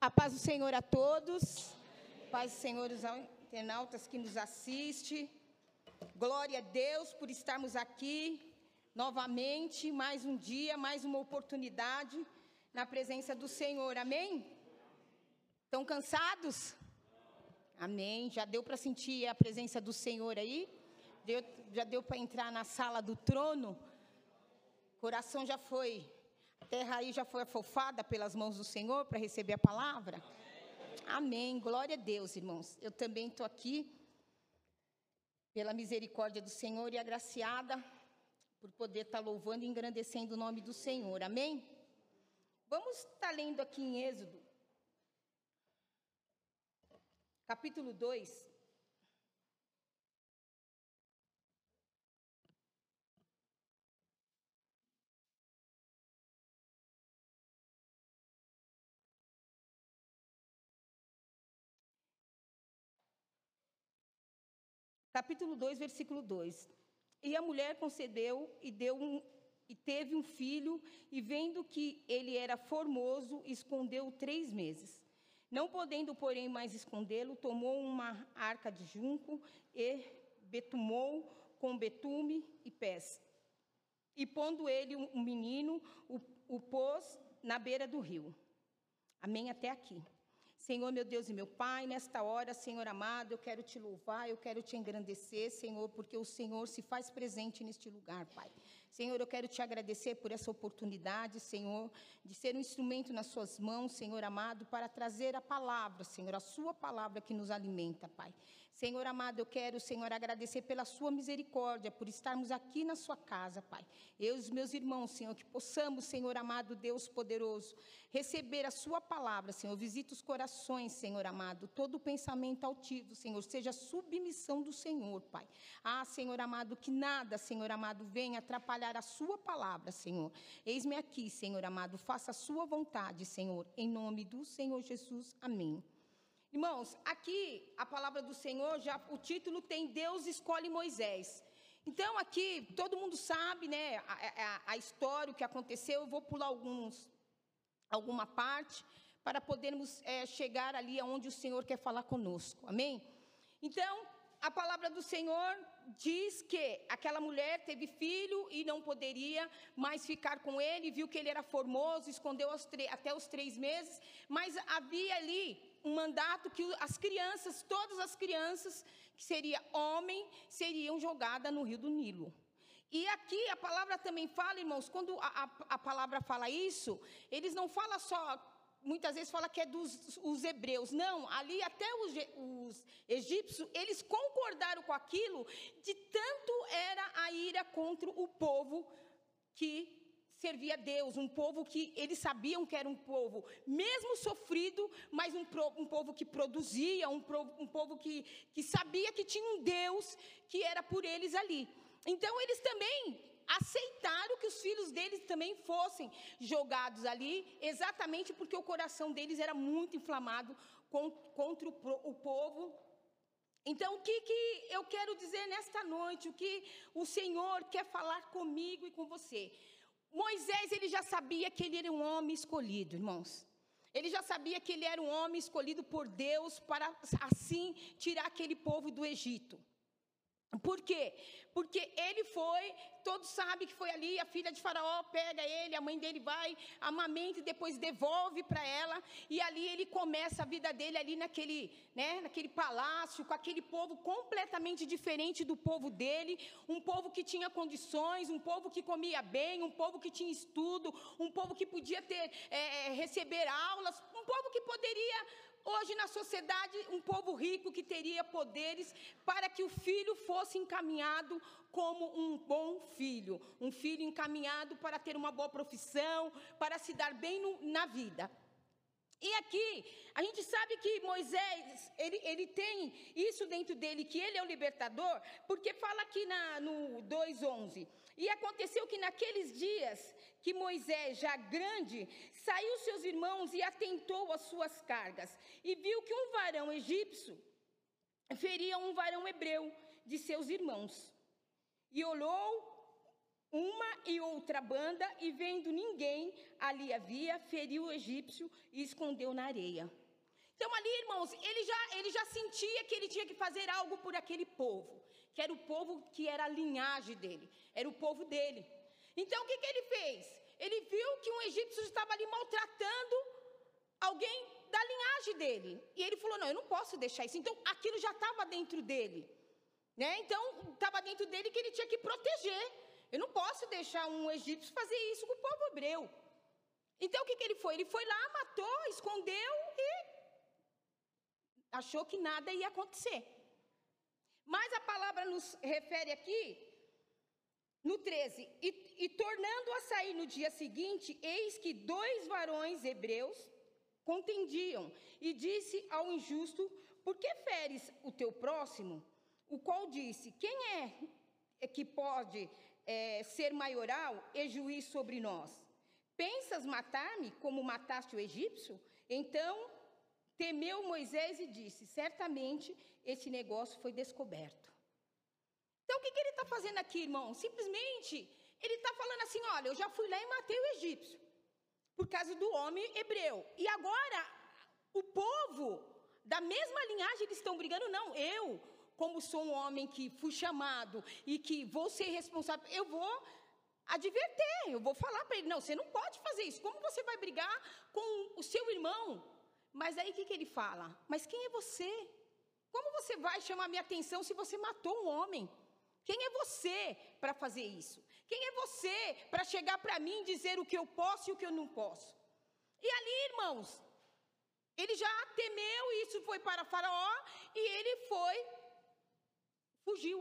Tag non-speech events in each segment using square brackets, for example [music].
A paz do Senhor a todos. Paz do Senhor os internautas que nos assistem. Glória a Deus por estarmos aqui novamente, mais um dia, mais uma oportunidade na presença do Senhor. Amém? Estão cansados? Amém. Já deu para sentir a presença do Senhor aí? Deu, já deu para entrar na sala do trono? Coração já foi terra aí já foi afofada pelas mãos do Senhor para receber a palavra? Amém. Glória a Deus, irmãos. Eu também estou aqui pela misericórdia do Senhor e agraciada por poder estar tá louvando e engrandecendo o nome do Senhor. Amém? Vamos estar tá lendo aqui em Êxodo, capítulo 2. Capítulo 2, versículo 2. E a mulher concedeu e deu um, e teve um filho, e vendo que ele era formoso, escondeu três meses. Não podendo, porém, mais escondê-lo, tomou uma arca de junco e betumou com betume e pés. E pondo ele um menino, o, o pôs na beira do rio. Amém até aqui. Senhor, meu Deus e meu Pai, nesta hora, Senhor amado, eu quero te louvar, eu quero te engrandecer, Senhor, porque o Senhor se faz presente neste lugar, Pai. Senhor, eu quero te agradecer por essa oportunidade, Senhor, de ser um instrumento nas Suas mãos, Senhor amado, para trazer a palavra, Senhor, a Sua palavra que nos alimenta, Pai. Senhor amado, eu quero, Senhor, agradecer pela Sua misericórdia, por estarmos aqui na Sua casa, Pai. Eu e os meus irmãos, Senhor, que possamos, Senhor amado, Deus poderoso, receber a Sua palavra, Senhor. Visita os corações, Senhor amado, todo pensamento altivo, Senhor, seja submissão do Senhor, Pai. Ah, Senhor amado, que nada, Senhor amado, venha atrapalhar a Sua palavra, Senhor. Eis-me aqui, Senhor amado, faça a Sua vontade, Senhor, em nome do Senhor Jesus. Amém. Irmãos, aqui a palavra do Senhor, já o título tem Deus escolhe Moisés. Então, aqui todo mundo sabe, né, a, a, a história, o que aconteceu. Eu vou pular alguns, alguma parte para podermos é, chegar ali aonde o Senhor quer falar conosco. Amém? Então, a palavra do Senhor diz que aquela mulher teve filho e não poderia mais ficar com ele, viu que ele era formoso, escondeu até os três meses, mas havia ali um mandato que as crianças, todas as crianças, que seria homem, seriam jogadas no rio do Nilo. E aqui a palavra também fala, irmãos, quando a, a, a palavra fala isso, eles não falam só muitas vezes fala que é dos os hebreus. Não, ali até os, os, egípcios, eles concordaram com aquilo, de tanto era a ira contra o povo que servia a Deus, um povo que eles sabiam que era um povo, mesmo sofrido, mas um, um povo que produzia, um, um povo que, que sabia que tinha um Deus que era por eles ali. Então eles também aceitaram que os filhos deles também fossem jogados ali, exatamente porque o coração deles era muito inflamado contra o, povo então, o que, que eu quero dizer nesta noite? O que o Senhor quer falar comigo e com você? Moisés, ele já sabia que ele era um homem escolhido, irmãos. Ele já sabia que ele era um homem escolhido por Deus para assim tirar aquele povo do Egito. Por quê? Porque ele foi, todos sabem que foi ali, a filha de Faraó pega ele, a mãe dele vai, amamenta e depois devolve para ela, e ali ele começa a vida dele ali naquele, né, naquele palácio, com aquele povo completamente diferente do povo dele, um povo que tinha condições, um povo que comia bem, um povo que tinha estudo, um povo que podia ter, é, receber aulas, um povo que poderia Hoje, na sociedade, um povo rico que teria poderes para que o filho fosse encaminhado como um bom filho, um filho encaminhado para ter uma boa profissão, para se dar bem no, na vida. E aqui, a gente sabe que Moisés, ele, ele tem isso dentro dele, que ele é o libertador, porque fala aqui na, no 2,11. E aconteceu que naqueles dias que Moisés, já grande, saiu seus irmãos e atentou às suas cargas, e viu que um varão egípcio feria um varão hebreu de seus irmãos. E olhou uma e outra banda, e vendo ninguém ali havia, feriu o egípcio e escondeu na areia. Então, ali, irmãos, ele já, ele já sentia que ele tinha que fazer algo por aquele povo, que era o povo que era a linhagem dele, era o povo dele. Então, o que, que ele fez? Ele viu que um egípcio estava ali maltratando alguém da linhagem dele. E ele falou: Não, eu não posso deixar isso. Então, aquilo já estava dentro dele. Né? Então, estava dentro dele que ele tinha que proteger. Eu não posso deixar um egípcio fazer isso com o povo hebreu. Então, o que, que ele foi? Ele foi lá, matou, escondeu e achou que nada ia acontecer. Mas a palavra nos refere aqui, no 13: e, e tornando a sair no dia seguinte, eis que dois varões hebreus contendiam, e disse ao injusto: Por que feres o teu próximo? O qual disse: Quem é que pode é, ser maioral e juiz sobre nós? Pensas matar-me como mataste o egípcio? Então temeu Moisés e disse: Certamente esse negócio foi descoberto. Então o que, que ele está fazendo aqui, irmão? Simplesmente ele está falando assim: Olha, eu já fui lá e matei o egípcio por causa do homem hebreu. E agora, o povo da mesma linhagem, eles estão brigando, não, eu, como sou um homem que fui chamado e que vou ser responsável, eu vou adverter, eu vou falar para ele, não, você não pode fazer isso, como você vai brigar com o seu irmão? Mas aí o que, que ele fala? Mas quem é você? Como você vai chamar minha atenção se você matou um homem? Quem é você para fazer isso? Quem é você para chegar para mim e dizer o que eu posso e o que eu não posso? E ali, irmãos, ele já temeu, isso foi para Faraó, e ele foi, fugiu.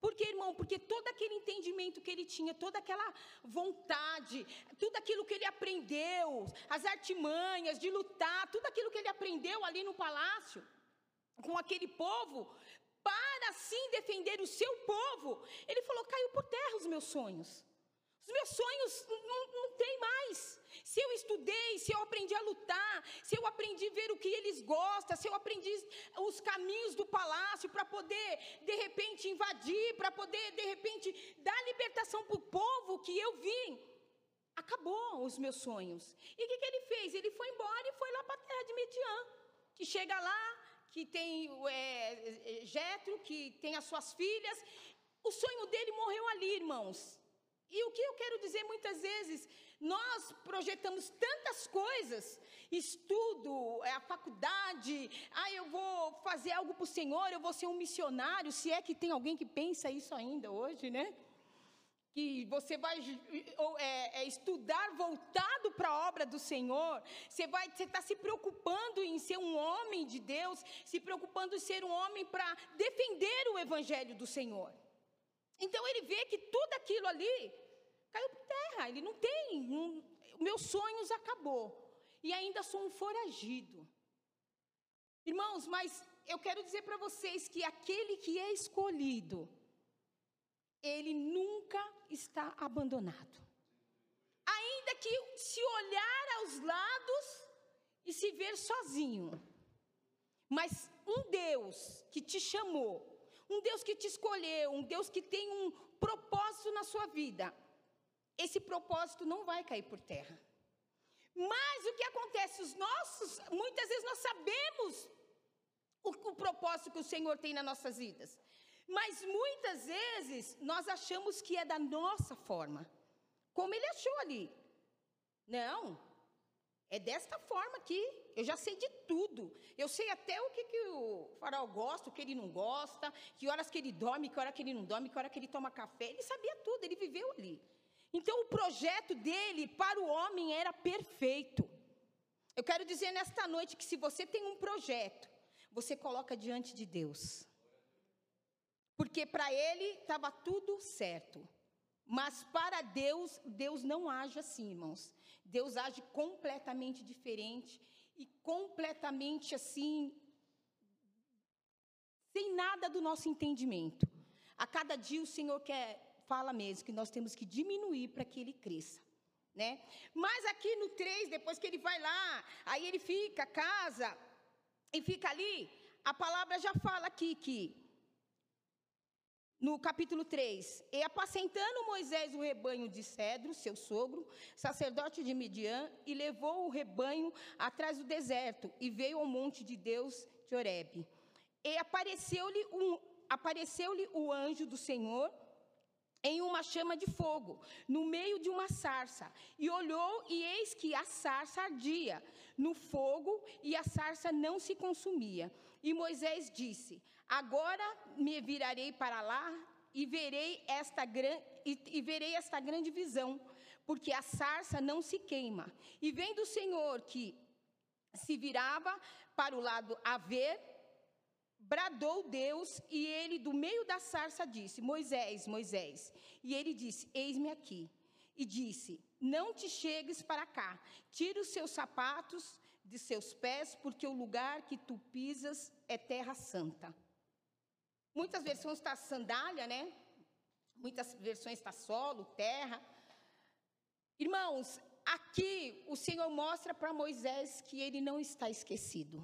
Por quê, irmão? Porque todo aquele entendimento que ele tinha, toda aquela vontade, tudo aquilo que ele aprendeu, as artimanhas de lutar, tudo aquilo que ele aprendeu ali no palácio, com aquele povo, para assim defender o seu povo, ele falou: caiu por terra os meus sonhos. Os meus sonhos não, não tem mais. Se eu estudei, se eu aprendi a lutar, se eu aprendi a ver o que eles gostam, se eu aprendi os caminhos do palácio para poder, de repente, invadir, para poder, de repente, dar libertação para o povo que eu vim, acabou os meus sonhos. E o que, que ele fez? Ele foi embora e foi lá para a terra de Mediã, que chega lá, que tem é, Jetro, que tem as suas filhas. O sonho dele morreu ali, irmãos. E o que eu quero dizer muitas vezes, nós projetamos tantas coisas, estudo, é, a faculdade, ah, eu vou fazer algo para o Senhor, eu vou ser um missionário, se é que tem alguém que pensa isso ainda hoje, né? Que você vai é, é, estudar voltado para a obra do Senhor, você vai, você está se preocupando em ser um homem de Deus, se preocupando em ser um homem para defender o Evangelho do Senhor. Então ele vê que tudo aquilo ali caiu por terra. Ele não tem, um, meus sonhos acabou e ainda sou um foragido. Irmãos, mas eu quero dizer para vocês que aquele que é escolhido, ele nunca está abandonado. Ainda que se olhar aos lados e se ver sozinho. Mas um Deus que te chamou, um Deus que te escolheu, um Deus que tem um propósito na sua vida, esse propósito não vai cair por terra. Mas o que acontece? Os nossos, muitas vezes nós sabemos o, o propósito que o Senhor tem nas nossas vidas. Mas muitas vezes nós achamos que é da nossa forma, como ele achou ali. Não, é desta forma aqui. Eu já sei de tudo. Eu sei até o que, que o farol gosta, o que ele não gosta, que horas que ele dorme, que hora que ele não dorme, que hora que ele toma café. Ele sabia tudo, ele viveu ali. Então o projeto dele para o homem era perfeito. Eu quero dizer nesta noite que se você tem um projeto, você coloca diante de Deus. Porque para ele estava tudo certo. Mas para Deus, Deus não age assim, irmãos. Deus age completamente diferente e completamente assim, sem nada do nosso entendimento. A cada dia o Senhor quer, fala mesmo que nós temos que diminuir para que ele cresça. Né? Mas aqui no 3, depois que ele vai lá, aí ele fica, casa, e fica ali, a palavra já fala aqui que no capítulo 3, e apacentando Moisés o rebanho de Cedro, seu sogro, sacerdote de Midian, e levou o rebanho atrás do deserto, e veio ao monte de Deus de Horebe. E apareceu-lhe um, apareceu o anjo do Senhor em uma chama de fogo, no meio de uma sarça, e olhou, e eis que a sarça ardia no fogo, e a sarça não se consumia. E Moisés disse: Agora me virarei para lá e verei esta, e, e verei esta grande visão, porque a sarça não se queima. E vendo o Senhor que se virava para o lado a ver, bradou Deus, e ele do meio da sarça disse: Moisés, Moisés. E ele disse: Eis-me aqui. E disse: Não te chegues para cá, tira os seus sapatos de seus pés, porque o lugar que tu pisas é terra santa. Muitas versões está sandália, né? Muitas versões está solo, terra. Irmãos, aqui o Senhor mostra para Moisés que ele não está esquecido.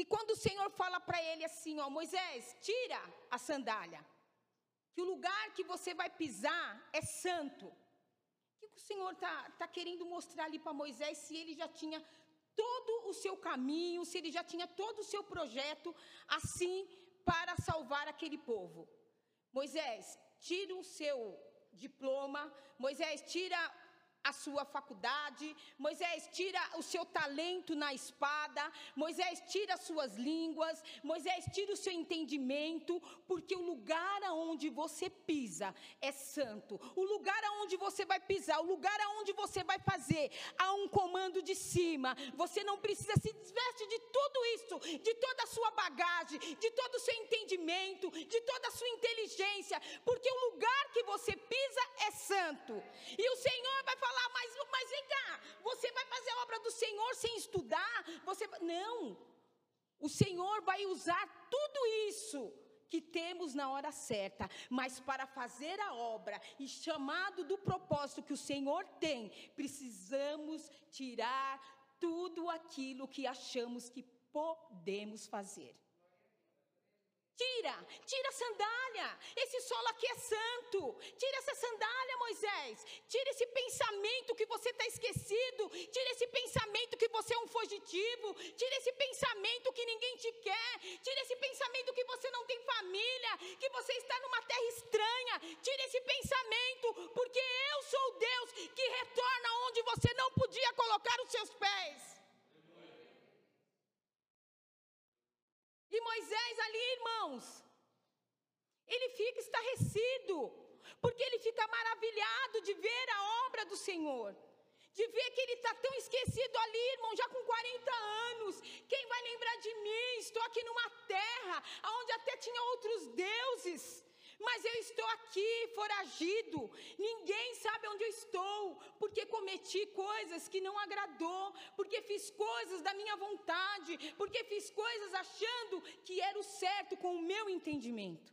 E quando o Senhor fala para ele assim, ó, Moisés, tira a sandália, que o lugar que você vai pisar é santo. O que o Senhor está tá querendo mostrar ali para Moisés se ele já tinha todo o seu caminho, se ele já tinha todo o seu projeto assim para salvar aquele povo. Moisés, tira o seu diploma, Moisés, tira a sua faculdade, Moisés tira o seu talento na espada, Moisés tira as suas línguas, Moisés tira o seu entendimento, porque o lugar aonde você pisa é santo. O lugar aonde você vai pisar, o lugar aonde você vai fazer, há um comando de cima. Você não precisa se desveste de tudo isso, de toda a sua bagagem, de todo o seu entendimento, de toda a sua inteligência, porque o lugar que você pisa é santo. E o Senhor vai falar falar, mas, mas vem cá, você vai fazer a obra do Senhor sem estudar? Você Não. O Senhor vai usar tudo isso que temos na hora certa, mas para fazer a obra e chamado do propósito que o Senhor tem, precisamos tirar tudo aquilo que achamos que podemos fazer. Tira, tira a sandália. Esse solo aqui é santo. Tira essa sandália, Moisés. Tira esse pensamento que você está esquecido. Tira esse pensamento que você é um fugitivo. Tira esse pensamento que ninguém te quer. Tira esse pensamento que você não tem família. Que você está numa terra estranha. Tira esse pensamento, porque eu sou Deus que retorna onde você não podia colocar os seus pés. E Moisés ali, irmãos, ele fica estarrecido, porque ele fica maravilhado de ver a obra do Senhor. De ver que ele está tão esquecido ali, irmão, já com 40 anos. Quem vai lembrar de mim? Estou aqui numa terra onde até tinha outros deuses. Mas eu estou aqui, foragido. Ninguém sabe onde eu estou, porque cometi coisas que não agradou, porque fiz coisas da minha vontade, porque fiz coisas achando que era o certo com o meu entendimento.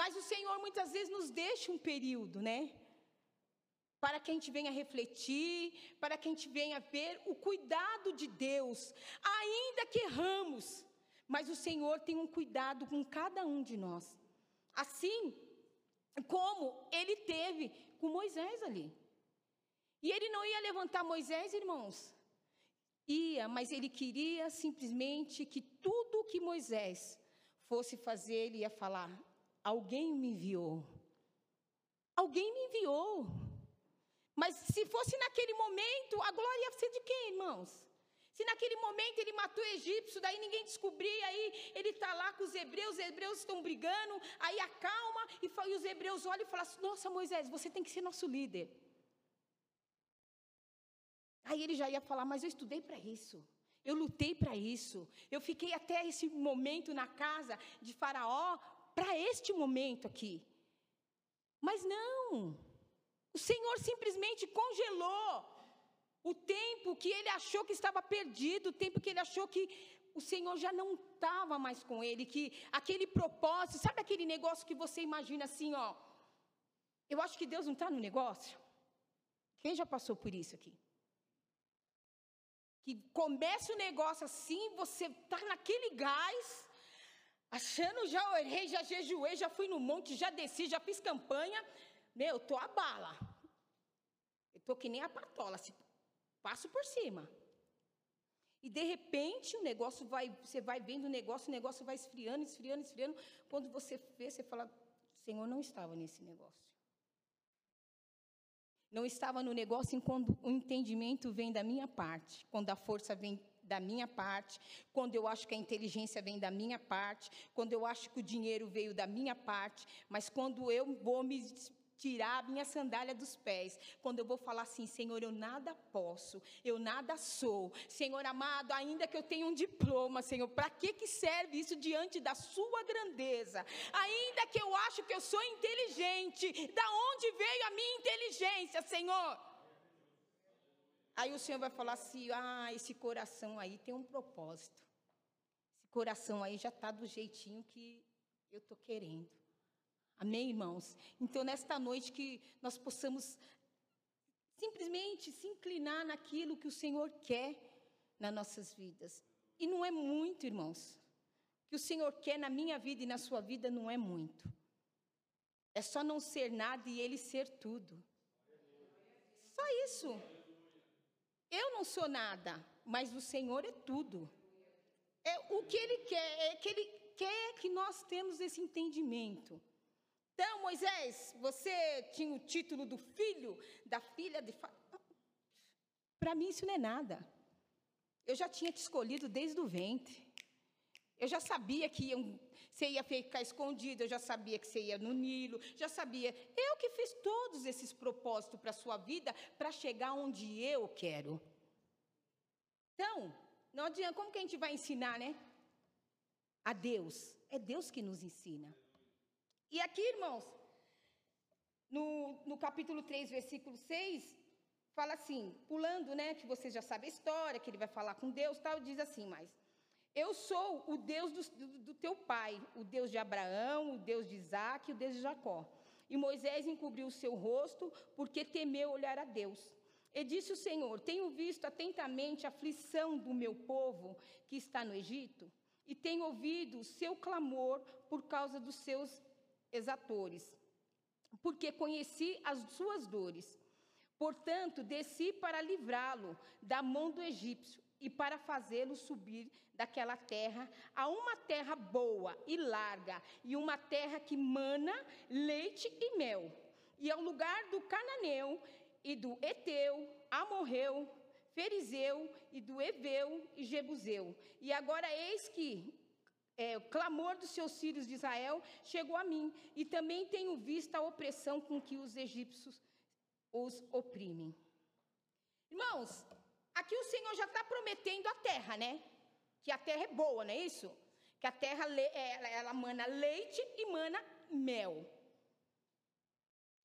Mas o Senhor muitas vezes nos deixa um período, né? Para que a gente venha refletir, para que a gente venha ver o cuidado de Deus, ainda que erramos, mas o Senhor tem um cuidado com cada um de nós. Assim como ele teve com Moisés ali. E ele não ia levantar Moisés, irmãos. Ia, mas ele queria simplesmente que tudo que Moisés fosse fazer, ele ia falar: Alguém me enviou. Alguém me enviou. Mas se fosse naquele momento, a glória ia ser de quem, irmãos? Se naquele momento ele matou o egípcio, daí ninguém descobria, aí ele está lá com os hebreus, os hebreus estão brigando, aí acalma e, e os hebreus olham e falam assim, nossa Moisés, você tem que ser nosso líder. Aí ele já ia falar, mas eu estudei para isso, eu lutei para isso, eu fiquei até esse momento na casa de Faraó para este momento aqui. Mas não, o Senhor simplesmente congelou o tempo que ele achou que estava perdido, o tempo que ele achou que o Senhor já não estava mais com ele, que aquele propósito, sabe aquele negócio que você imagina assim, ó? Eu acho que Deus não está no negócio. Quem já passou por isso aqui? Que começa o negócio assim, você está naquele gás, Achando, já orei, já jejuei, já fui no monte, já desci, já fiz campanha. Meu, tô a bala. Eu tô que nem a patola, se passo por cima. E de repente o negócio vai, você vai vendo o negócio, o negócio vai esfriando, esfriando, esfriando. Quando você vê, você fala, Senhor não estava nesse negócio. Não estava no negócio quando o entendimento vem da minha parte, quando a força vem da minha parte, quando eu acho que a inteligência vem da minha parte, quando eu acho que o dinheiro veio da minha parte, mas quando eu vou me tirar a minha sandália dos pés, quando eu vou falar assim, Senhor, eu nada posso, eu nada sou, Senhor amado, ainda que eu tenha um diploma, Senhor, para que que serve isso diante da sua grandeza? Ainda que eu acho que eu sou inteligente, da onde veio a minha inteligência, Senhor? Aí o Senhor vai falar assim: ah, esse coração aí tem um propósito. Esse coração aí já está do jeitinho que eu estou querendo. Amém, irmãos? Então, nesta noite, que nós possamos simplesmente se inclinar naquilo que o Senhor quer nas nossas vidas. E não é muito, irmãos. O que o Senhor quer na minha vida e na sua vida não é muito. É só não ser nada e Ele ser tudo. Só isso. Eu não sou nada, mas o Senhor é tudo. É o que Ele quer, é que Ele quer que nós temos esse entendimento. Então, Moisés, você tinha o título do filho, da filha de. Para mim, isso não é nada. Eu já tinha te escolhido desde o ventre. Eu já sabia que você ia ficar escondido, eu já sabia que você ia no Nilo, já sabia. Eu que fiz todos esses propósitos para a sua vida para chegar onde eu quero. Então, não adianta, como que a gente vai ensinar, né? A Deus. É Deus que nos ensina. E aqui, irmãos, no, no capítulo 3, versículo 6, fala assim, pulando, né, que vocês já sabem a história, que ele vai falar com Deus, tal, diz assim, mas eu sou o Deus do, do, do teu pai, o Deus de Abraão, o Deus de Isaac o Deus de Jacó. E Moisés encobriu o seu rosto, porque temeu olhar a Deus. E disse o Senhor: Tenho visto atentamente a aflição do meu povo que está no Egito, e tenho ouvido o seu clamor por causa dos seus exatores, porque conheci as suas dores. Portanto, desci para livrá-lo da mão do egípcio e para fazê-lo subir daquela terra a uma terra boa e larga, e uma terra que mana leite e mel, e ao lugar do cananeu e do eteu, amorreu, ferizeu e do eveu e jebuseu. E agora eis que é, o clamor dos seus filhos de Israel chegou a mim, e também tenho visto a opressão com que os egípcios os oprimem. Irmãos, aqui o Senhor já está prometendo a terra, né? Que a terra é boa, não é isso? Que a terra é, ela mana leite e mana mel.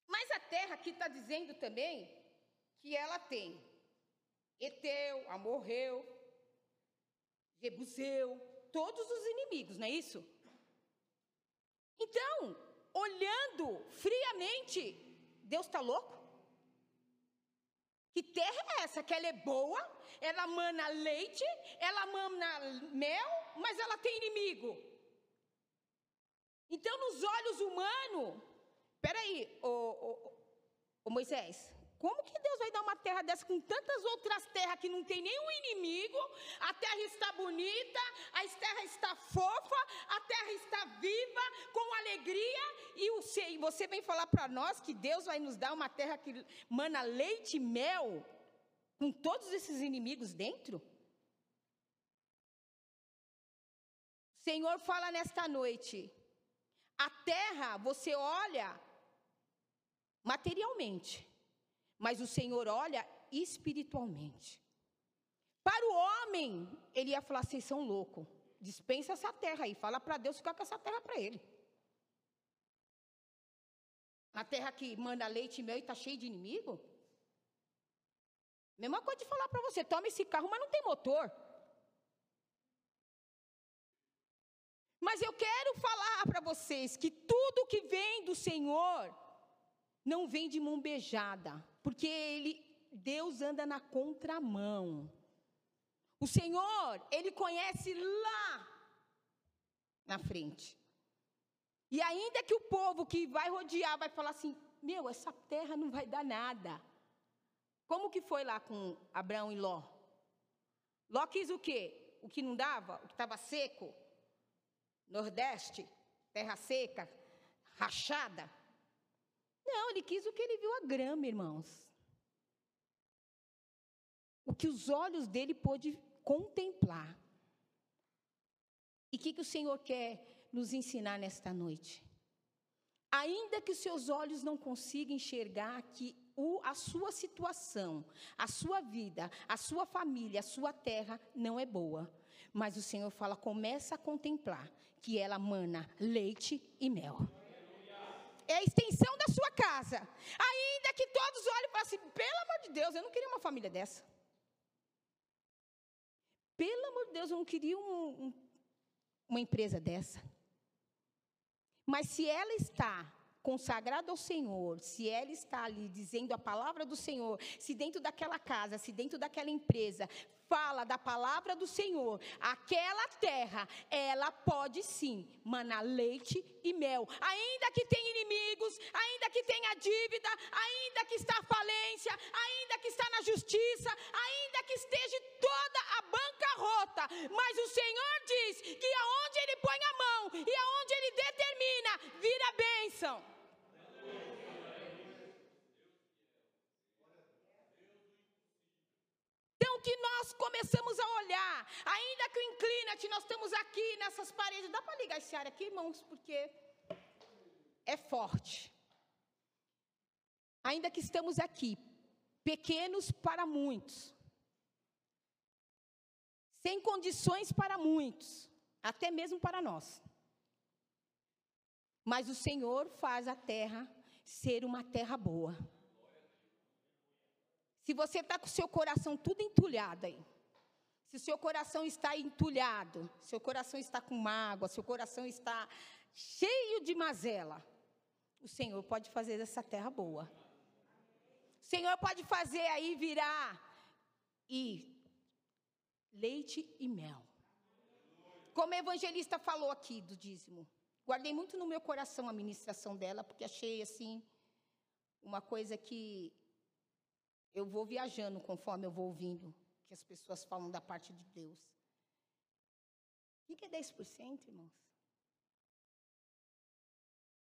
Mas a terra aqui está dizendo também que ela tem Eteu, Amorreu, Jebuseu, todos os inimigos, não é isso? Então, olhando friamente, Deus está louco? Que terra é essa? Que ela é boa, ela mana leite, ela mana mel, mas ela tem inimigo. Então, nos olhos humanos, peraí, ô, ô Moisés, como que Deus vai dar uma terra dessa com tantas outras terras que não tem nenhum inimigo? A terra está bonita, a terra está fofa, a terra está viva, com alegria. E você vem falar para nós que Deus vai nos dar uma terra que mana leite e mel, com todos esses inimigos dentro? Senhor fala nesta noite: a terra você olha materialmente mas o Senhor olha espiritualmente. Para o homem, ele ia falar: vocês são loucos, dispensa essa terra aí, fala para Deus ficar com essa terra para ele. Na terra que manda leite e mel e está cheio de inimigo? Mesma coisa de falar para você: toma esse carro, mas não tem motor. Mas eu quero falar para vocês que tudo que vem do Senhor não vem de mão beijada, porque ele, Deus anda na contramão. O Senhor, ele conhece lá na frente. E ainda que o povo que vai rodear vai falar assim: meu, essa terra não vai dar nada. Como que foi lá com Abraão e Ló? Ló quis o quê? O que não dava? O que estava seco? Nordeste, terra seca, rachada. Não, ele quis o que ele viu a grama, irmãos. O que os olhos dele pôde contemplar. E o que, que o Senhor quer nos ensinar nesta noite? Ainda que os seus olhos não consigam enxergar que o, a sua situação, a sua vida, a sua família, a sua terra não é boa. Mas o Senhor fala: começa a contemplar que ela mana leite e mel. É a extensão da sua casa. Ainda que todos olhem e falem assim: pelo amor de Deus, eu não queria uma família dessa. Pelo amor de Deus, eu não queria um, um, uma empresa dessa. Mas se ela está consagrada ao Senhor, se ela está ali dizendo a palavra do Senhor, se dentro daquela casa, se dentro daquela empresa fala da palavra do Senhor, aquela terra, ela pode sim manar leite e mel. Ainda que tenha inimigos, ainda que tenha dívida, ainda que está falência, ainda que está na justiça, ainda que esteja toda a bancarrota, mas o Senhor diz que aonde ele põe a mão e aonde ele determina, vira bênção. Que nós começamos a olhar, ainda que o inclina-te, nós estamos aqui nessas paredes. Dá para ligar esse ar aqui, irmãos, porque é forte. Ainda que estamos aqui, pequenos para muitos, sem condições para muitos, até mesmo para nós. Mas o Senhor faz a terra ser uma terra boa. Se você está com o seu coração tudo entulhado aí, se o seu coração está entulhado, seu coração está com mágoa, seu coração está cheio de mazela, o Senhor pode fazer essa terra boa. O Senhor pode fazer aí virar e leite e mel. Como a evangelista falou aqui do dízimo. Guardei muito no meu coração a ministração dela, porque achei assim uma coisa que eu vou viajando conforme eu vou ouvindo que as pessoas falam da parte de Deus. O que é 10%, irmãos?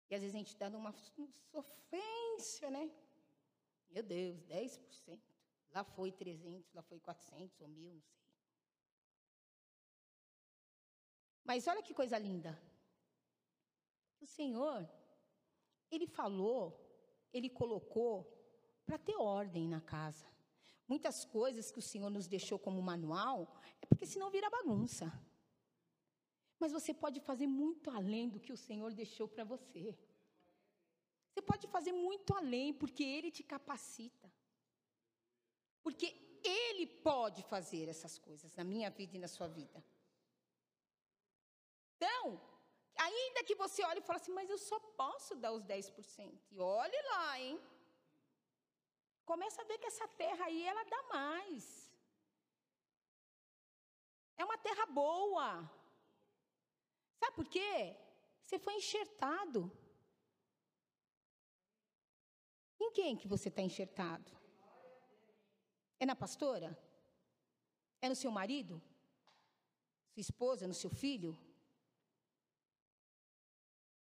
E às vezes a gente dá numa sofrência, né? Meu Deus, 10%. Lá foi 300, lá foi 400 ou mil, não sei. Mas olha que coisa linda. O Senhor, Ele falou, Ele colocou para ter ordem na casa. Muitas coisas que o Senhor nos deixou como manual é porque senão vira bagunça. Mas você pode fazer muito além do que o Senhor deixou para você. Você pode fazer muito além, porque Ele te capacita. Porque Ele pode fazer essas coisas na minha vida e na sua vida. Então, ainda que você olhe e fale assim, mas eu só posso dar os 10%. E olhe lá, hein? Começa a ver que essa terra aí, ela dá mais. É uma terra boa. Sabe por quê? Você foi enxertado. Em quem que você está enxertado? É na pastora? É no seu marido? Sua esposa? No seu filho?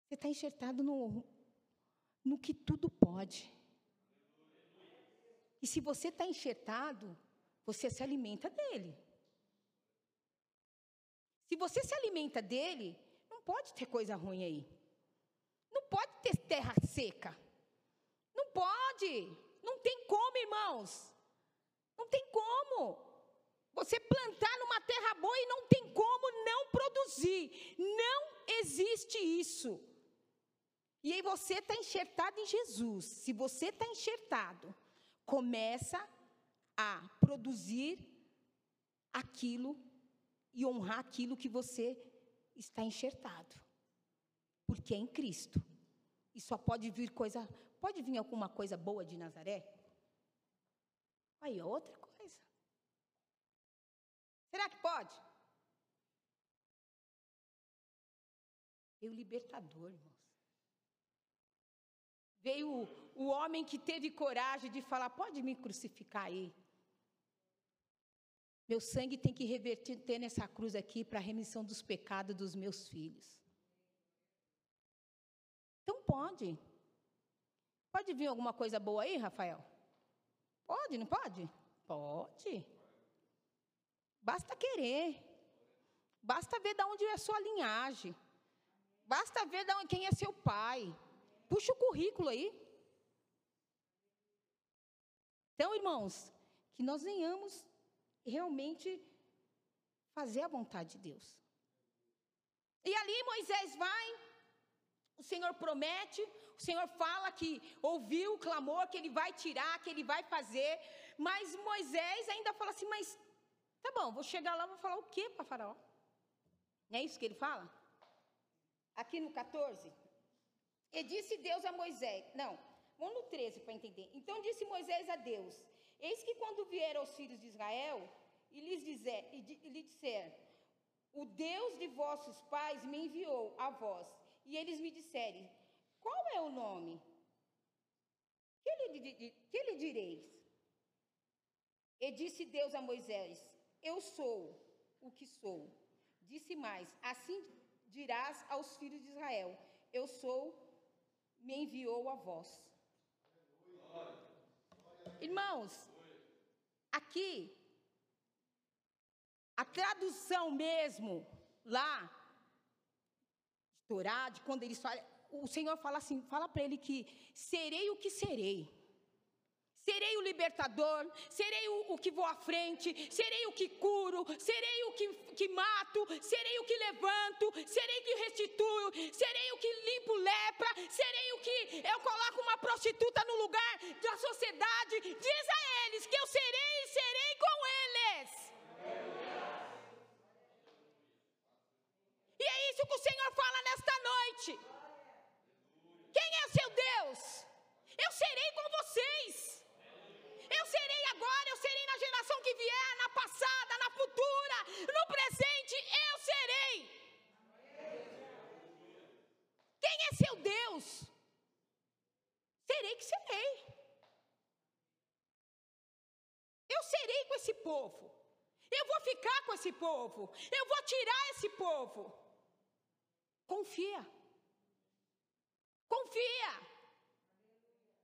Você está enxertado no, no que tudo pode. E se você está enxertado, você se alimenta dele. Se você se alimenta dele, não pode ter coisa ruim aí. Não pode ter terra seca. Não pode. Não tem como, irmãos. Não tem como. Você plantar numa terra boa e não tem como não produzir. Não existe isso. E aí você está enxertado em Jesus. Se você está enxertado, começa a produzir aquilo e honrar aquilo que você está enxertado. Porque é em Cristo. E só pode vir coisa, pode vir alguma coisa boa de Nazaré? Aí, outra coisa. Será que pode? O libertador, irmãos. Veio o, homem que teve coragem de falar: pode me crucificar aí. Meu sangue tem que reverter nessa cruz aqui para a remissão dos pecados dos meus filhos. Então pode. Pode vir alguma coisa boa aí, Rafael? Pode, não pode? Pode. Basta querer. Basta ver de onde é sua linhagem. Basta ver de quem é seu pai. Puxa o currículo aí. Então, irmãos, que nós venhamos realmente fazer a vontade de Deus. E ali Moisés vai, o Senhor promete, o Senhor fala que ouviu o clamor, que ele vai tirar, que ele vai fazer, mas Moisés ainda fala assim: Mas tá bom, vou chegar lá, vou falar o quê para Faraó? Não é isso que ele fala? Aqui no 14. E disse Deus a Moisés: Não, vamos no 13 para entender. Então disse Moisés a Deus: Eis que quando vier aos filhos de Israel e lhes, dizer, e, e lhe disser: O Deus de vossos pais me enviou a vós, e eles me disserem: Qual é o nome? Que lhe, que lhe direis? E disse Deus a Moisés: Eu sou o que sou. Disse mais: Assim dirás aos filhos de Israel: Eu sou, me enviou a vós. Irmãos, aqui, a tradução mesmo, lá, de Torá, de quando eles falam, o Senhor fala assim, fala para ele que serei o que serei. Serei o libertador, serei o, o, que vou à frente, serei o que curo, serei o que, que mato, serei o que levanto, serei o que restituo, serei o que limpo lepra, serei o que eu coloco uma prostituta no lugar da sociedade. Diz a eles que eu serei e serei com eles. E é isso que o Senhor fala nesta noite. Quem é seu Deus? Eu serei com vocês. Eu serei agora, eu serei na geração que vier, na passada, na futura, no presente, eu serei. Quem é seu Deus? Serei que serei. Eu serei com esse povo. Eu vou ficar com esse povo. Eu vou tirar esse povo. Confia. Confia.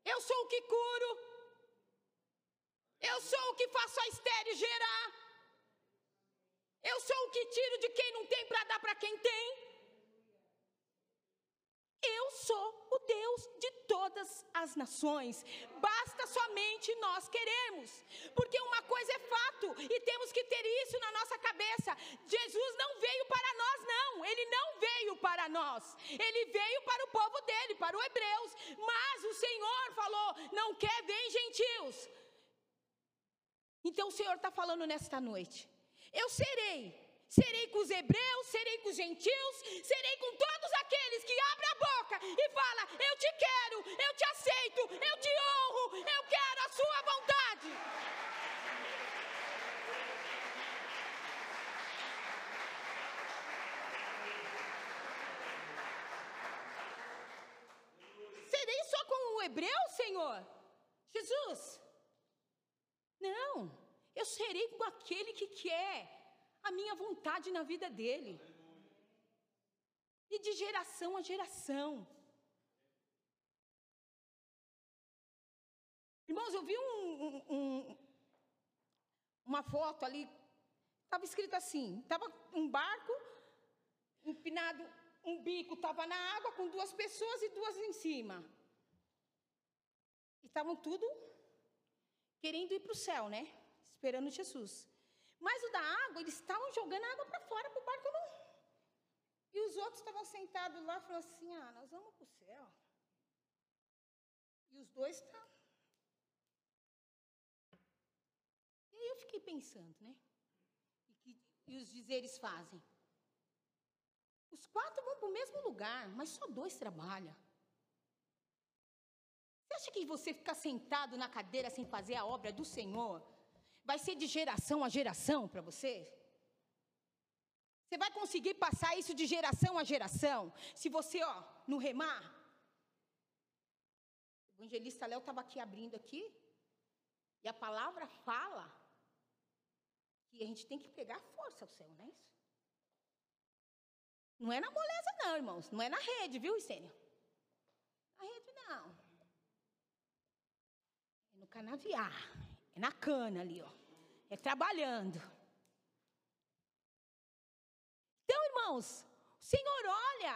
Eu sou o que curo. Eu sou o que faço a estéreo gerar. Eu sou o que tiro de quem não tem para dar para quem tem. Eu sou o Deus de todas as nações. Basta somente nós queremos. Porque uma coisa é fato e temos que ter isso na nossa cabeça. Jesus não veio para nós, não. Ele não veio para nós. Ele veio para o povo dele, para os hebreus. Mas o Senhor falou: não quer ver gentios então o Senhor está falando nesta noite: eu serei, serei com os hebreus, serei com os gentios, serei com todos aqueles que abrem a boca e falam: Eu te quero, eu te aceito, eu te honro, eu quero a sua vontade. Serei só com o hebreu, Senhor? Jesus, não, eu serei com aquele que quer a minha vontade na vida dele. E de geração a geração. Irmãos, eu vi um, um, uma foto ali, estava escrito assim: estava um barco, empinado, um bico estava na água com duas pessoas e duas em cima. E estavam tudo querendo ir para o céu, né? Esperando Jesus. Mas o da água, eles estavam jogando água para fora, para o barco não. E os outros estavam sentados lá, falando assim: ah, nós vamos para o céu. E os dois estão. E aí eu fiquei pensando, né? E, que, e os dizeres fazem. Os quatro vão para o mesmo lugar, mas só dois trabalham. Você acha que você ficar sentado na cadeira sem fazer a obra do Senhor vai ser de geração a geração para você? Você vai conseguir passar isso de geração a geração? Se você, ó, no remar. O evangelista Léo estava aqui abrindo aqui. E a palavra fala que a gente tem que pegar força ao céu, não é isso? Não é na moleza, não, irmãos. Não é na rede, viu, Isênio? Na rede, não. Canaviar. É na cana ali, ó. É trabalhando. Então, irmãos, o Senhor olha.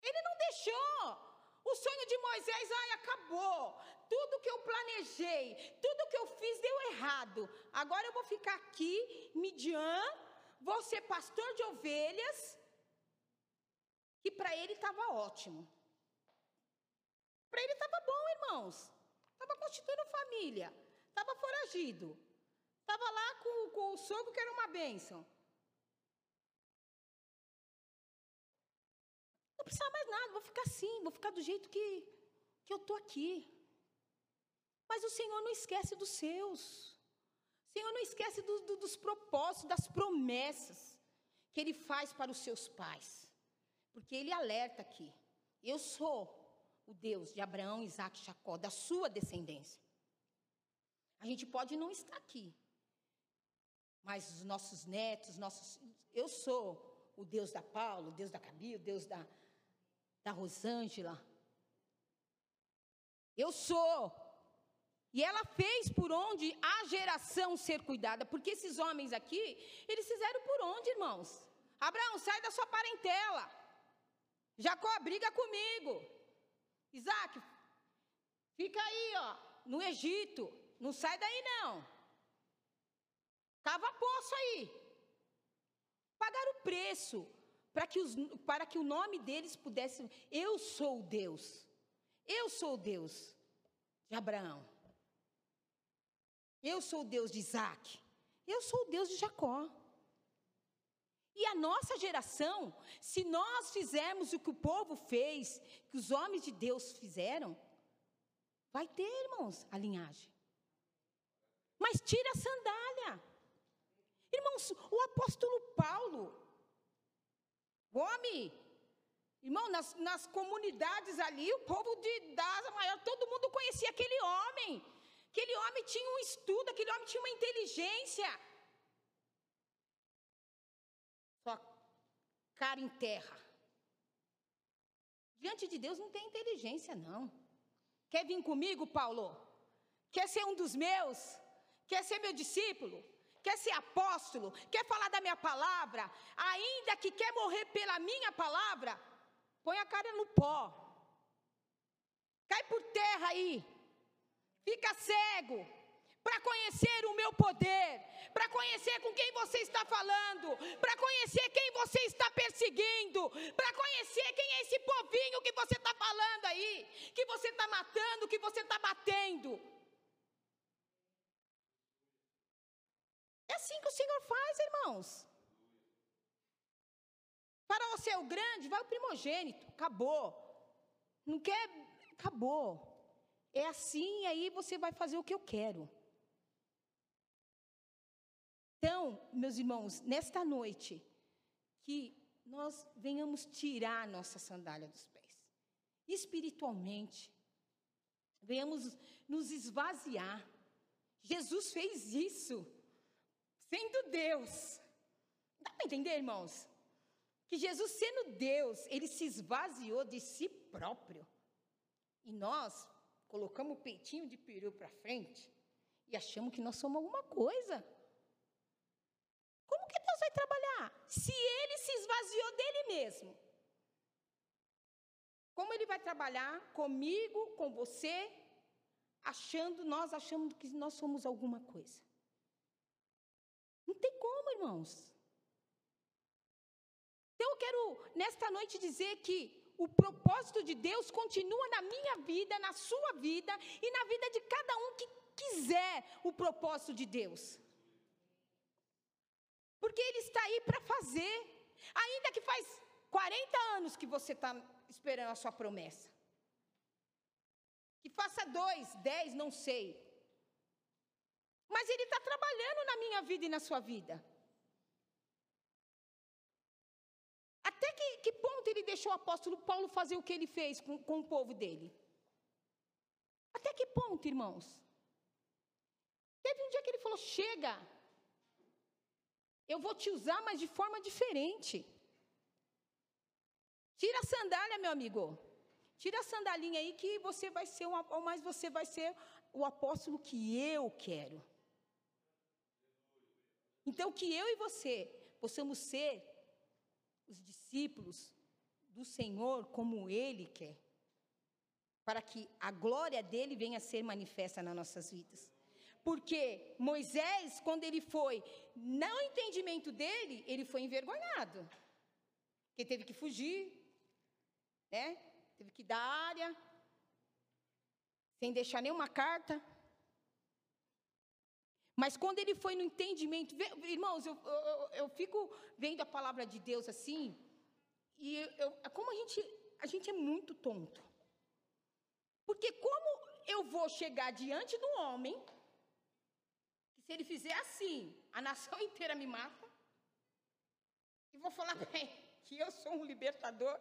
Ele não deixou o sonho de Moisés, ai, acabou. Tudo que eu planejei, tudo que eu fiz deu errado. Agora eu vou ficar aqui, Midian, vou ser pastor de ovelhas, que para ele estava ótimo. Para ele estava bom, irmãos. Estava constituindo família. Estava foragido. Estava lá com, com, o sogro que era uma bênção. Não precisa mais nada, vou ficar assim, vou ficar do jeito que, que eu estou aqui. Mas o Senhor não esquece dos seus. Senhor não esquece do, do, dos propósitos, das promessas que Ele faz para os seus pais. Porque Ele alerta aqui: eu sou o Deus de Abraão, Isaac e Jacó, da sua descendência. A gente pode não estar aqui, mas os nossos netos, nossos, eu sou o Deus da Paulo, o Deus da Gabi, o Deus da, da Rosângela. Eu sou e ela fez por onde a geração ser cuidada, porque esses homens aqui, eles fizeram por onde, irmãos? Abraão, sai da sua parentela. Jacó, briga comigo. Isaac, fica aí, ó, no Egito. Não sai daí, não. Cava poço aí. Pagaram o preço para que, os, para que o nome deles pudesse. Eu sou Deus. Eu sou Deus de Abraão. Eu sou o Deus de Isaac. Eu sou o Deus de Jacó. E a nossa geração, se nós fizermos o que o povo fez, que os homens de Deus fizeram, vai ter, irmãos, a linhagem. Mas tira a sandália. Irmãos, o apóstolo Paulo, o homem, irmão, nas, nas comunidades ali, o povo de Daza Maior, todo mundo conhecia aquele homem. Aquele homem tinha um estudo, aquele homem tinha uma inteligência. Cara em terra. Diante de Deus não tem inteligência, não. Quer vir comigo, Paulo? Quer ser um dos meus? Quer ser meu discípulo? Quer ser apóstolo? Quer falar da minha palavra? Ainda que quer morrer pela minha palavra? Põe a cara no pó. Cai por terra aí fica cego para conhecer o meu poder, para conhecer com quem você está falando, para conhecer quem você está perseguindo, para conhecer quem é esse povinho que você está falando aí, que você está matando, que você está batendo. É assim que o Senhor faz, irmãos. Para você é o grande, vai o primogênito, acabou. Não quer, acabou. É assim, aí você vai fazer o que eu quero. Então, meus irmãos, nesta noite, que nós venhamos tirar a nossa sandália dos pés, espiritualmente, venhamos nos esvaziar. Jesus fez isso, sendo Deus. Dá para entender, irmãos? Que Jesus, sendo Deus, ele se esvaziou de si próprio. E nós colocamos o peitinho de peru para frente e achamos que nós somos alguma coisa. Vai trabalhar? Se ele se esvaziou dele mesmo. Como ele vai trabalhar comigo, com você, achando, nós achamos que nós somos alguma coisa? Não tem como, irmãos. Então eu quero, nesta noite, dizer que o propósito de Deus continua na minha vida, na sua vida e na vida de cada um que quiser o propósito de Deus. Porque Ele está aí para fazer. Ainda que faz 40 anos que você está esperando a sua promessa. Que faça dois, dez, não sei. Mas Ele está trabalhando na minha vida e na sua vida. Até que, que, ponto ele deixou o apóstolo Paulo fazer o que ele fez com, com o povo dele? Até que ponto, irmãos? Teve um dia que ele falou: chega, eu vou te usar, mas de forma diferente. Tira a sandália, meu amigo. Tira a sandalinha aí que você vai ser ou mais você vai ser o apóstolo que eu quero. Então que eu e você possamos ser os discípulos do Senhor como ele quer. Para que a glória dele venha a ser manifesta nas nossas vidas. Porque Moisés, quando ele foi, no entendimento dele, ele foi envergonhado. Porque teve que fugir, né? Teve que dar área, sem deixar nenhuma carta. Mas quando ele foi no entendimento, irmãos, eu, eu, eu fico vendo a palavra de Deus assim, e eu, como a gente, a gente é muito tonto. Porque como eu vou chegar diante do homem, se ele fizer assim, a nação [laughs] inteira me mata, e vou falar para ele que eu sou um libertador,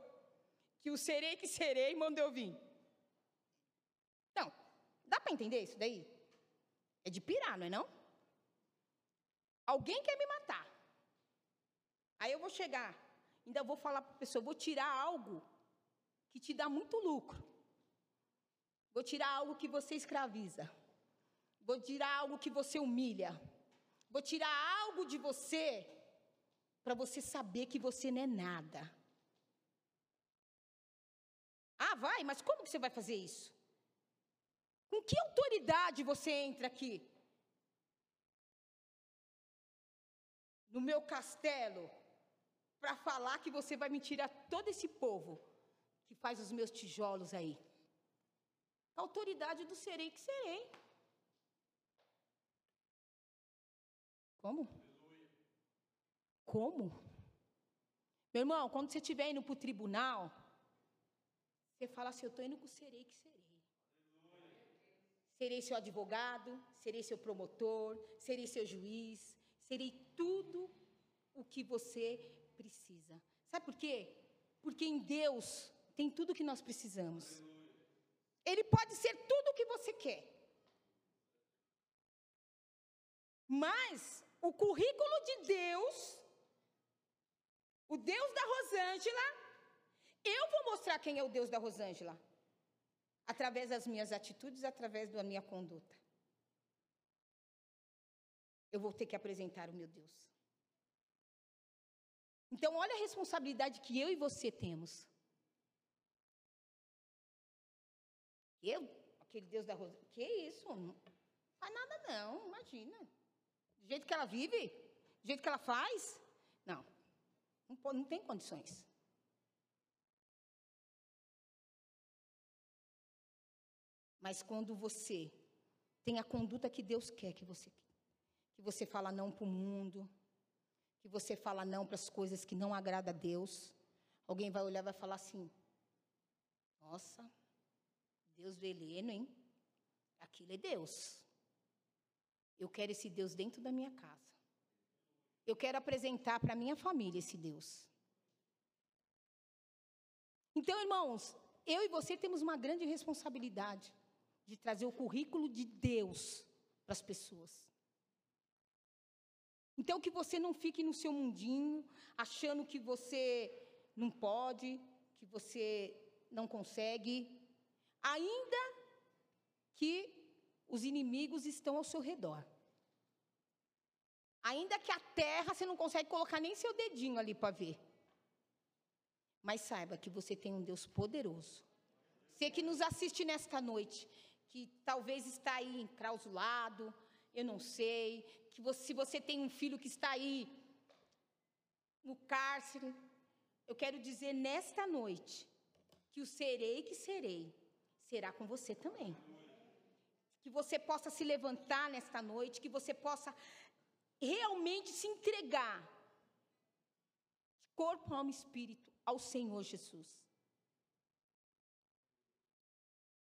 que o serei que serei mandou eu vir. Então, dá para entender isso daí? É de pirar, não é não? Alguém quer me matar. Aí eu vou chegar, ainda vou falar para a pessoa, vou tirar algo que te dá muito lucro. Vou tirar algo que você escraviza. Vou tirar algo que você humilha. Vou tirar algo de você para você saber que você não é nada. Ah, vai, mas como você vai fazer isso? Com que autoridade você entra aqui? No meu castelo, para falar que você vai me tirar todo esse povo que faz os meus tijolos aí. A autoridade do serei que serei. Como? Como? Meu irmão, quando você estiver indo para o tribunal, você fala assim: Eu estou indo com o serei que serei. Serei seu advogado, serei seu promotor, serei seu juiz, serei tudo o que você precisa. Sabe por quê? Porque em Deus tem tudo o que nós precisamos. Ele pode ser tudo o que você quer. Mas o currículo de Deus, o Deus da Rosângela, eu vou mostrar quem é o Deus da Rosângela. Através das minhas atitudes, através da minha conduta. Eu vou ter que apresentar o meu Deus. Então, olha a responsabilidade que eu e você temos. Eu, aquele Deus da Rosa, que isso? Não faz nada não, imagina. Do jeito que ela vive, do jeito que ela faz, não, não, não tem condições. Mas quando você tem a conduta que Deus quer que você que você fala não para o mundo, que você fala não para as coisas que não agradam a Deus, alguém vai olhar e vai falar assim: Nossa, Deus do Heleno, hein? Aquilo é Deus. Eu quero esse Deus dentro da minha casa. Eu quero apresentar para a minha família esse Deus. Então, irmãos, eu e você temos uma grande responsabilidade de trazer o currículo de Deus para as pessoas. Então, que você não fique no seu mundinho, achando que você não pode, que você não consegue, ainda que os inimigos estão ao seu redor. Ainda que a terra você não consegue colocar nem seu dedinho ali para ver. Mas saiba que você tem um Deus poderoso. Você que nos assiste nesta noite, que talvez está aí enclausulado, eu não sei, que você, se você tem um filho que está aí no cárcere, eu quero dizer nesta noite que o serei que serei será com você também. Que você possa se levantar nesta noite, que você possa realmente se entregar corpo, alma e espírito ao Senhor Jesus.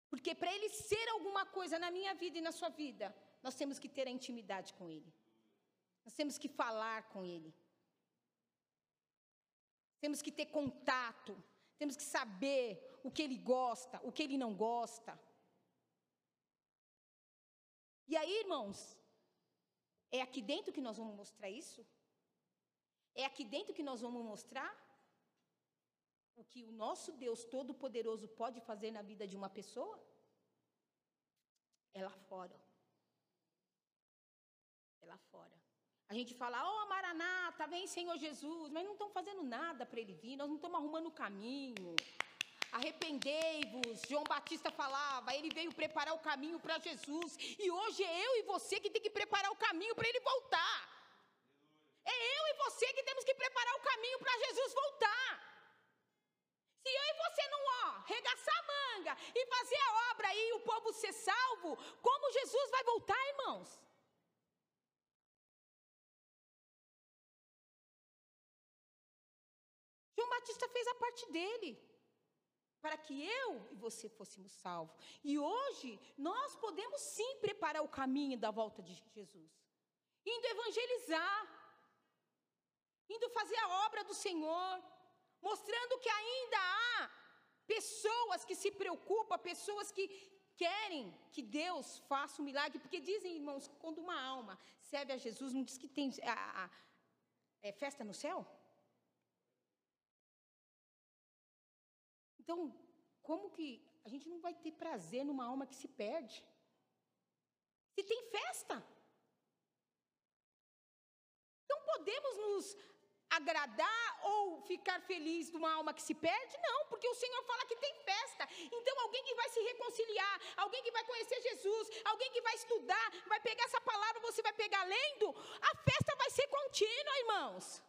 Porque para Ele ser alguma coisa na minha vida e na sua vida, nós temos que ter a intimidade com Ele. Nós temos que falar com Ele. Temos que ter contato. Temos que saber o que ele gosta, o que ele não gosta. E aí, irmãos, é aqui dentro que nós vamos mostrar isso? É aqui dentro que nós vamos mostrar o que o nosso Deus Todo-Poderoso pode fazer na vida de uma pessoa? É lá fora. É lá fora. A gente fala, oh Maranata, vem Senhor Jesus, mas não estão fazendo nada para ele vir, nós não estamos arrumando o caminho. Arrependei-vos, João Batista falava, ele veio preparar o caminho para Jesus, e hoje é eu e você que tem que preparar o caminho para ele voltar. É eu e você que temos que preparar o caminho para Jesus voltar. Se eu e você não, ó, regaçar a manga e fazer a obra e o povo ser salvo, como Jesus vai voltar, irmãos? João Batista fez a parte dele para que eu e você fôssemos salvos. E hoje nós podemos sim preparar o caminho da volta de Jesus, indo evangelizar, indo fazer a obra do Senhor, mostrando que ainda há pessoas que se preocupam, pessoas que querem que Deus faça um milagre, porque dizem, irmãos, quando uma alma serve a Jesus, não diz que tem a, a, é festa no céu? Então, como que a gente não vai ter prazer numa alma que se perde? Se tem festa. Não podemos nos agradar ou ficar feliz de uma alma que se perde? Não, porque o Senhor fala que tem festa. Então, alguém que vai se reconciliar, alguém que vai conhecer Jesus, alguém que vai estudar, vai pegar essa palavra, você vai pegar lendo, a festa vai ser contínua, irmãos.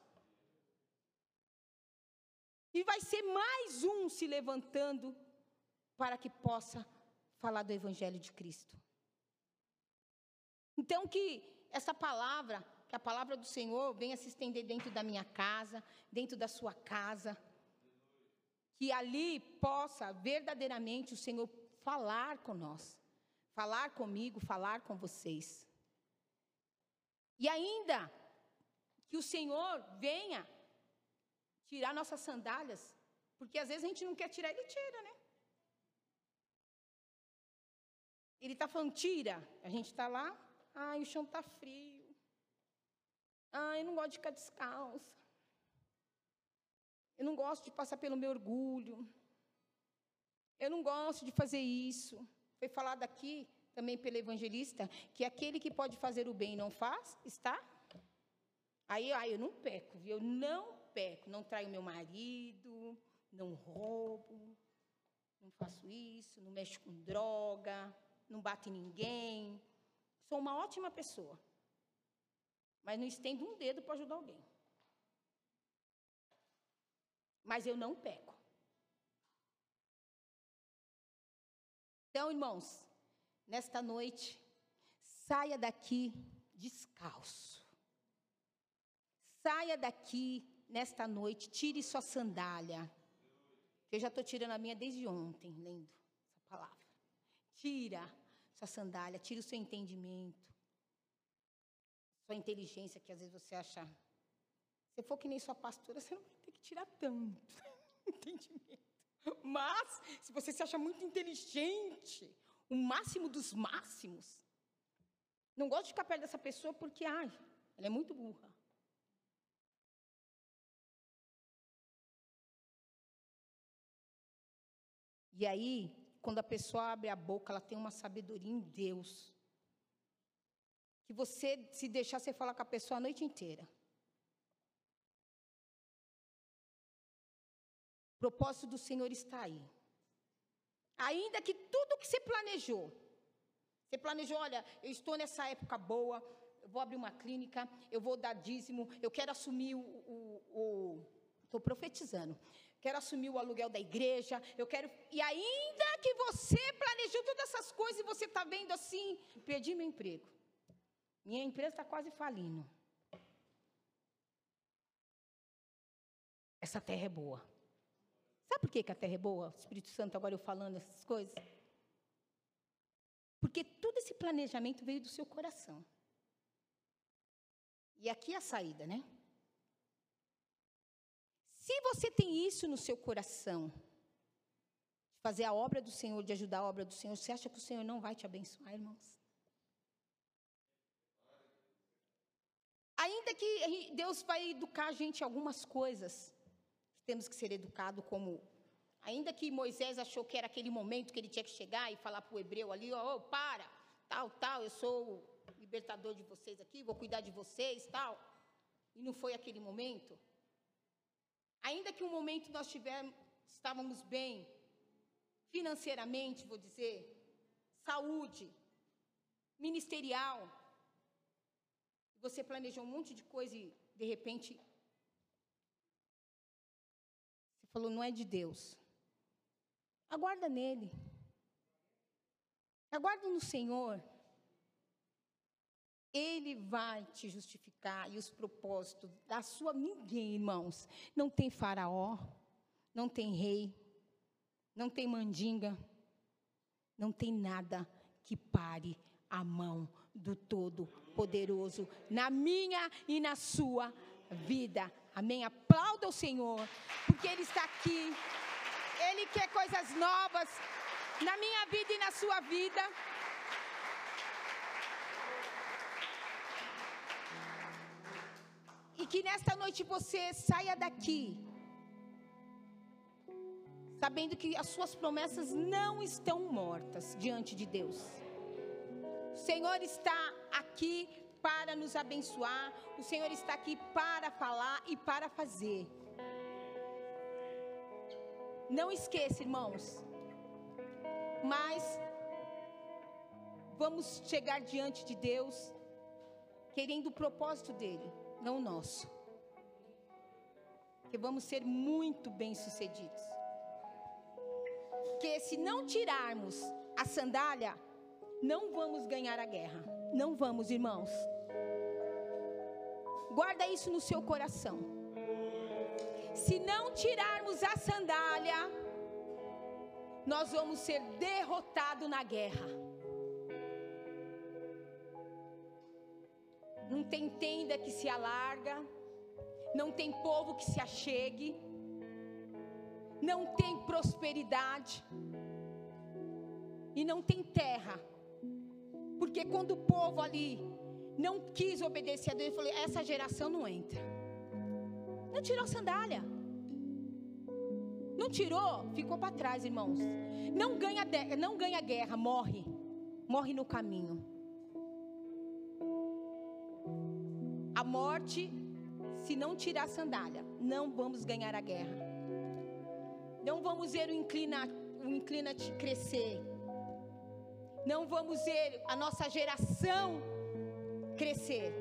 E vai ser mais um se levantando para que possa falar do Evangelho de Cristo. Então, que essa palavra, que a palavra do Senhor venha se estender dentro da minha casa, dentro da sua casa, que ali possa verdadeiramente o Senhor falar com nós, falar comigo, falar com vocês. E ainda que o Senhor venha tirar nossas sandálias, porque às vezes a gente não quer tirar, ele tira, né? Ele está falando, tira. A gente está lá, ai, o chão está frio. Ai, eu não gosto de ficar descalça. Eu não gosto de passar pelo meu orgulho. Eu não gosto de fazer isso. Foi falado aqui também pelo evangelista que aquele que pode fazer o bem e não faz, está. Aí, ai, eu não peco, viu? Eu não peco, não traio meu marido, não roubo, não faço isso, não mexo com droga, não bato em ninguém. Sou uma ótima pessoa. Mas não estendo um dedo para ajudar alguém. Mas eu não peco. Então, irmãos, nesta noite, saia daqui descalço. Saia daqui nesta noite, tire sua sandália. Eu já estou tirando a minha desde ontem, lendo essa palavra. Tira sua sandália, tira o seu entendimento, sua inteligência, que às vezes você acha. Se for que nem sua pastora, você não vai ter que tirar tanto [laughs] entendimento. Mas, se você se acha muito inteligente, o máximo dos máximos, não gosto de ficar perto dessa pessoa porque, ai, ela é muito burra. E aí, quando a pessoa abre a boca, ela tem uma sabedoria em Deus. Que você, se deixar, você falar com a pessoa a noite inteira. O propósito do Senhor está aí. Ainda que tudo que você planejou, você planejou, olha, eu estou nessa época boa, eu vou abrir uma clínica, eu vou dar dízimo, eu quero assumir o. Estou profetizando quero assumir o aluguel da igreja, eu quero. E ainda que você planejou todas essas coisas e você está vendo assim, perdi meu emprego. Minha empresa está quase falindo. Essa terra é boa. Sabe por que, que a terra é boa? O Espírito Santo, agora eu falando essas coisas. Porque todo esse planejamento veio do seu coração. E aqui é a saída, né? Se você tem isso no seu coração, de fazer a obra do Senhor, de ajudar a obra do Senhor, você acha que o Senhor não vai te abençoar, irmãos? Ainda que Deus vai educar a gente em algumas coisas, temos que ser educados como. Ainda que Moisés achou que era aquele momento que ele tinha que chegar e falar para o hebreu ali: ó, oh, para, tal, tal, eu sou o libertador de vocês aqui, vou cuidar de vocês, tal. E não foi aquele momento. Ainda que um momento nós tivemos, estávamos bem, financeiramente, vou dizer, saúde, ministerial, você planejou um monte de coisa e, de repente, você falou, não é de Deus. Aguarda nele. Aguarda no Senhor. Ele vai te justificar e os propósitos da sua ninguém, irmãos. Não tem faraó, não tem rei, não tem mandinga, não tem nada que pare a mão do Todo-Poderoso na minha e na sua vida. Amém. Aplauda o Senhor, porque Ele está aqui. Ele quer coisas novas na minha vida e na sua vida. Que nesta noite você saia daqui sabendo que as suas promessas não estão mortas diante de Deus. O Senhor está aqui para nos abençoar, o Senhor está aqui para falar e para fazer. Não esqueça, irmãos, mas vamos chegar diante de Deus querendo o propósito dele não o nosso. Que vamos ser muito bem-sucedidos. Que se não tirarmos a sandália, não vamos ganhar a guerra. Não vamos, irmãos. Guarda isso no seu coração. Se não tirarmos a sandália, nós vamos ser derrotados na guerra. Não tem tenda que se alarga, não tem povo que se achegue, não tem prosperidade e não tem terra. Porque quando o povo ali não quis obedecer a Deus, ele falou: essa geração não entra. Não tirou a sandália. Não tirou, ficou para trás, irmãos. Não ganha, não ganha guerra, morre. Morre no caminho. A morte, se não tirar a sandália, não vamos ganhar a guerra. Não vamos ver o inclina, inclina crescer. Não vamos ver a nossa geração crescer.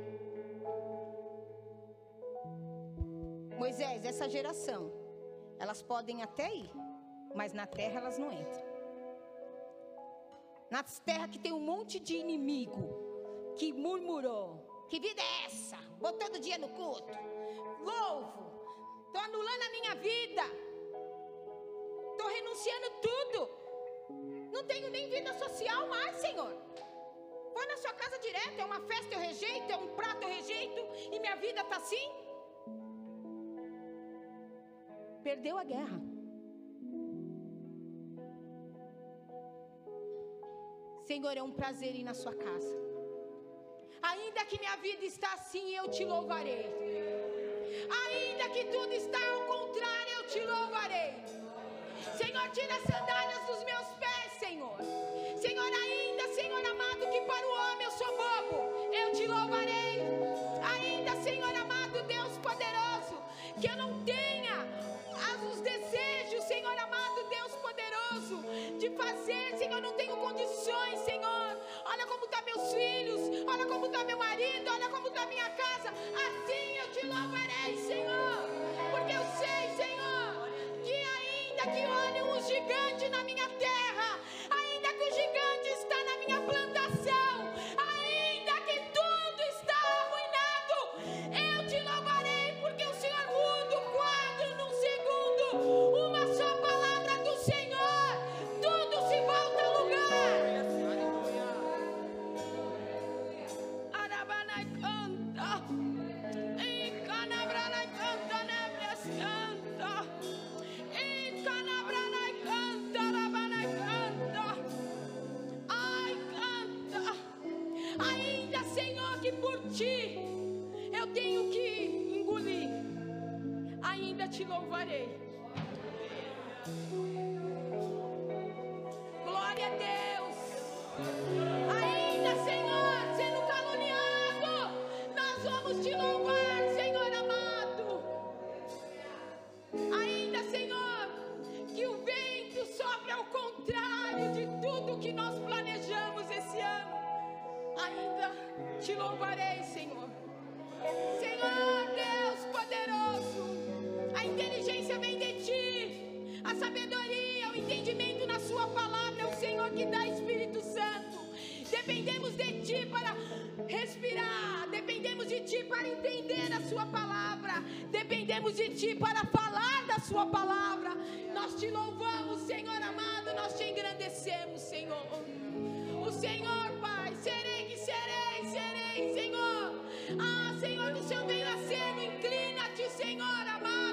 Moisés, essa geração, elas podem até ir, mas na terra elas não entram. Nas terras que tem um monte de inimigo que murmurou, que vida é essa? Todo dia no culto. Louvo. Estou anulando a minha vida. Estou renunciando tudo. Não tenho nem vida social mais, Senhor. Vou na sua casa direto. É uma festa, eu rejeito. É um prato, eu rejeito. E minha vida está assim. Perdeu a guerra. Senhor, é um prazer ir na sua casa. Ainda que minha vida está assim, eu te louvarei. Ainda que tudo está ao contrário, eu te louvarei. Senhor, tira as sandálias dos meus pés, Senhor. Senhor, ainda, Senhor amado, que para o homem dependemos de Ti para falar da Sua palavra. Nós te louvamos, Senhor amado, nós te engrandecemos, Senhor. O Senhor, Pai, serei que serei, serei, Senhor. Ah, Senhor, que o Senhor a ser, inclina-te, Senhor amado.